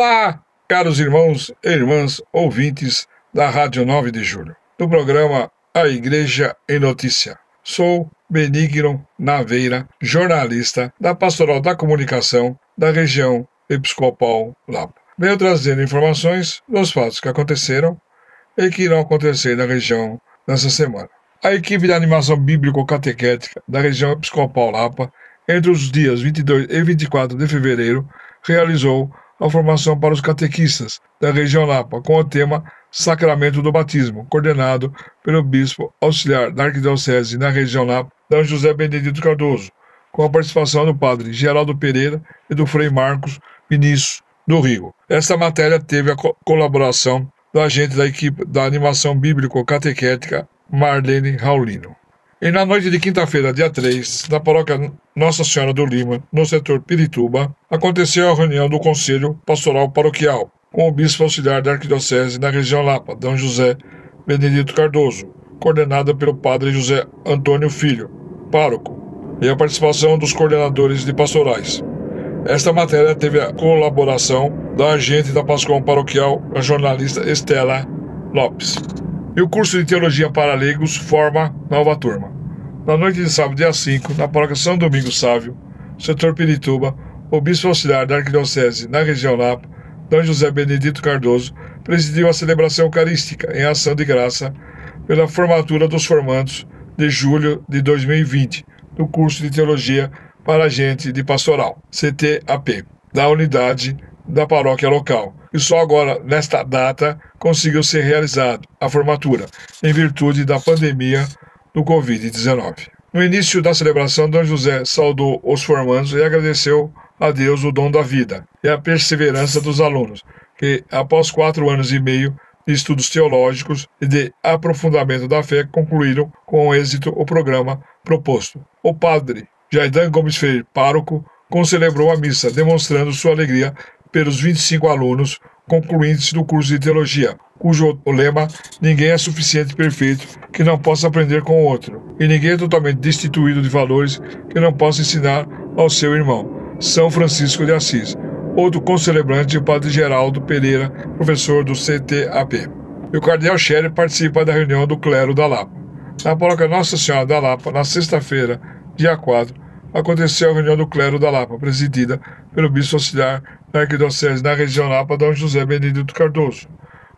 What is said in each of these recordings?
Olá, caros irmãos e irmãs ouvintes da Rádio 9 de Julho, do programa A Igreja em Notícia. Sou Benigno Naveira, jornalista da Pastoral da Comunicação da região Episcopal Lapa. Venho trazendo informações dos fatos que aconteceram e que irão acontecer na região nessa semana. A equipe de animação bíblico-catequética da região Episcopal Lapa, entre os dias 22 e 24 de fevereiro, realizou a formação para os catequistas da região Lapa, com o tema Sacramento do Batismo, coordenado pelo bispo auxiliar da Arquidiocese na região Lapa, D. José Benedito Cardoso, com a participação do padre Geraldo Pereira e do Frei Marcos Vinícius do Rio. Esta matéria teve a co colaboração do agente da equipe da animação bíblico-catequética Marlene Raulino. E na noite de quinta-feira, dia 3, na paróquia Nossa Senhora do Lima, no setor Pirituba, aconteceu a reunião do Conselho Pastoral Paroquial, com o bispo auxiliar da Arquidiocese na região Lapa, D. José Benedito Cardoso, coordenada pelo padre José Antônio Filho, pároco, e a participação dos coordenadores de pastorais. Esta matéria teve a colaboração da agente da Pascom Paroquial, a jornalista Estela Lopes. E o curso de Teologia para Leigos forma nova turma. Na noite de sábado, dia 5, na paróquia São Domingos Sávio, setor Pirituba, o bispo auxiliar da Arquidiocese na região Lapa, D. José Benedito Cardoso, presidiu a celebração eucarística em ação de graça pela formatura dos formandos de julho de 2020 do curso de Teologia para Agente de Pastoral, CTAP, da unidade da paróquia local. E só agora, nesta data, conseguiu ser realizado a formatura, em virtude da pandemia do Covid-19. No início da celebração, D. José saudou os formandos e agradeceu a Deus o dom da vida e a perseverança dos alunos, que, após quatro anos e meio de estudos teológicos e de aprofundamento da fé, concluíram com êxito o programa proposto. O padre Jaidan Gomes Freire, pároco, concelebrou a missa, demonstrando sua alegria pelos 25 alunos concluintes do curso de teologia, cujo lema ninguém é suficiente perfeito que não possa aprender com o outro, e ninguém é totalmente destituído de valores que não possa ensinar ao seu irmão. São Francisco de Assis. Outro concelebrante, o padre Geraldo Pereira, professor do CTAP. E o cardeal Scherer participa da reunião do clero da Lapa. Na paróquia Nossa Senhora da Lapa, na sexta-feira, dia 4, aconteceu a reunião do clero da Lapa, presidida pelo bispo auxiliar da Arquidiocese da região Lapa, D. José Benedito Cardoso,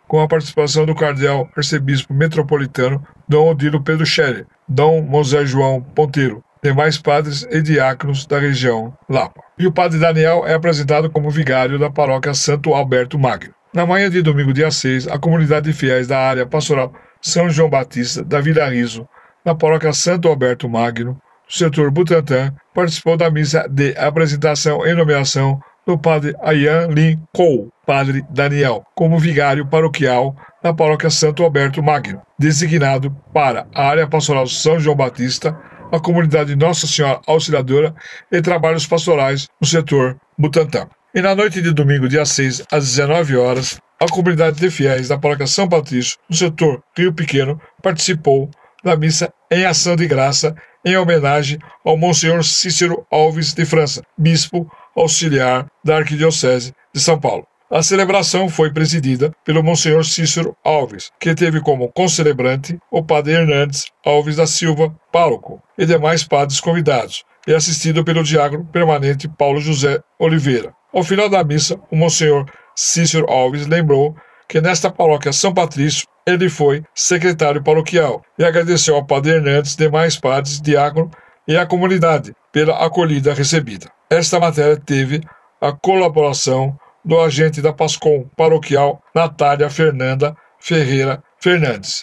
com a participação do cardeal arcebispo metropolitano Dom Odilo Pedro Scherer, Dom José João Ponteiro, demais padres e diáconos da região Lapa. E o padre Daniel é apresentado como vigário da paróquia Santo Alberto Magno. Na manhã de domingo, dia 6, a comunidade de fiéis da área pastoral São João Batista da Vila Riso, na paróquia Santo Alberto Magno, do setor Butantã, participou da missa de apresentação e nomeação do padre Ayan Lin Kou, padre Daniel, como vigário paroquial na paróquia Santo Alberto Magno, designado para a área pastoral São João Batista, a comunidade Nossa Senhora Auxiliadora e trabalhos pastorais no setor Butantã. E na noite de domingo, dia 6, às 19 horas, a comunidade de fiéis da paróquia São Patrício, no setor Rio Pequeno, participou da missa em ação de graça em homenagem ao Monsenhor Cícero Alves de França, bispo auxiliar da Arquidiocese de São Paulo. A celebração foi presidida pelo Monsenhor Cícero Alves, que teve como concelebrante o padre Hernandes Alves da Silva, pároco, e demais padres convidados, e assistido pelo diácono permanente Paulo José Oliveira. Ao final da missa, o Monsenhor Cícero Alves lembrou que nesta paróquia São Patrício ele foi secretário paroquial e agradeceu ao padre Hernandes, demais padres, diácono e à comunidade pela acolhida recebida. Esta matéria teve a colaboração do agente da PASCOM paroquial Natália Fernanda Ferreira Fernandes.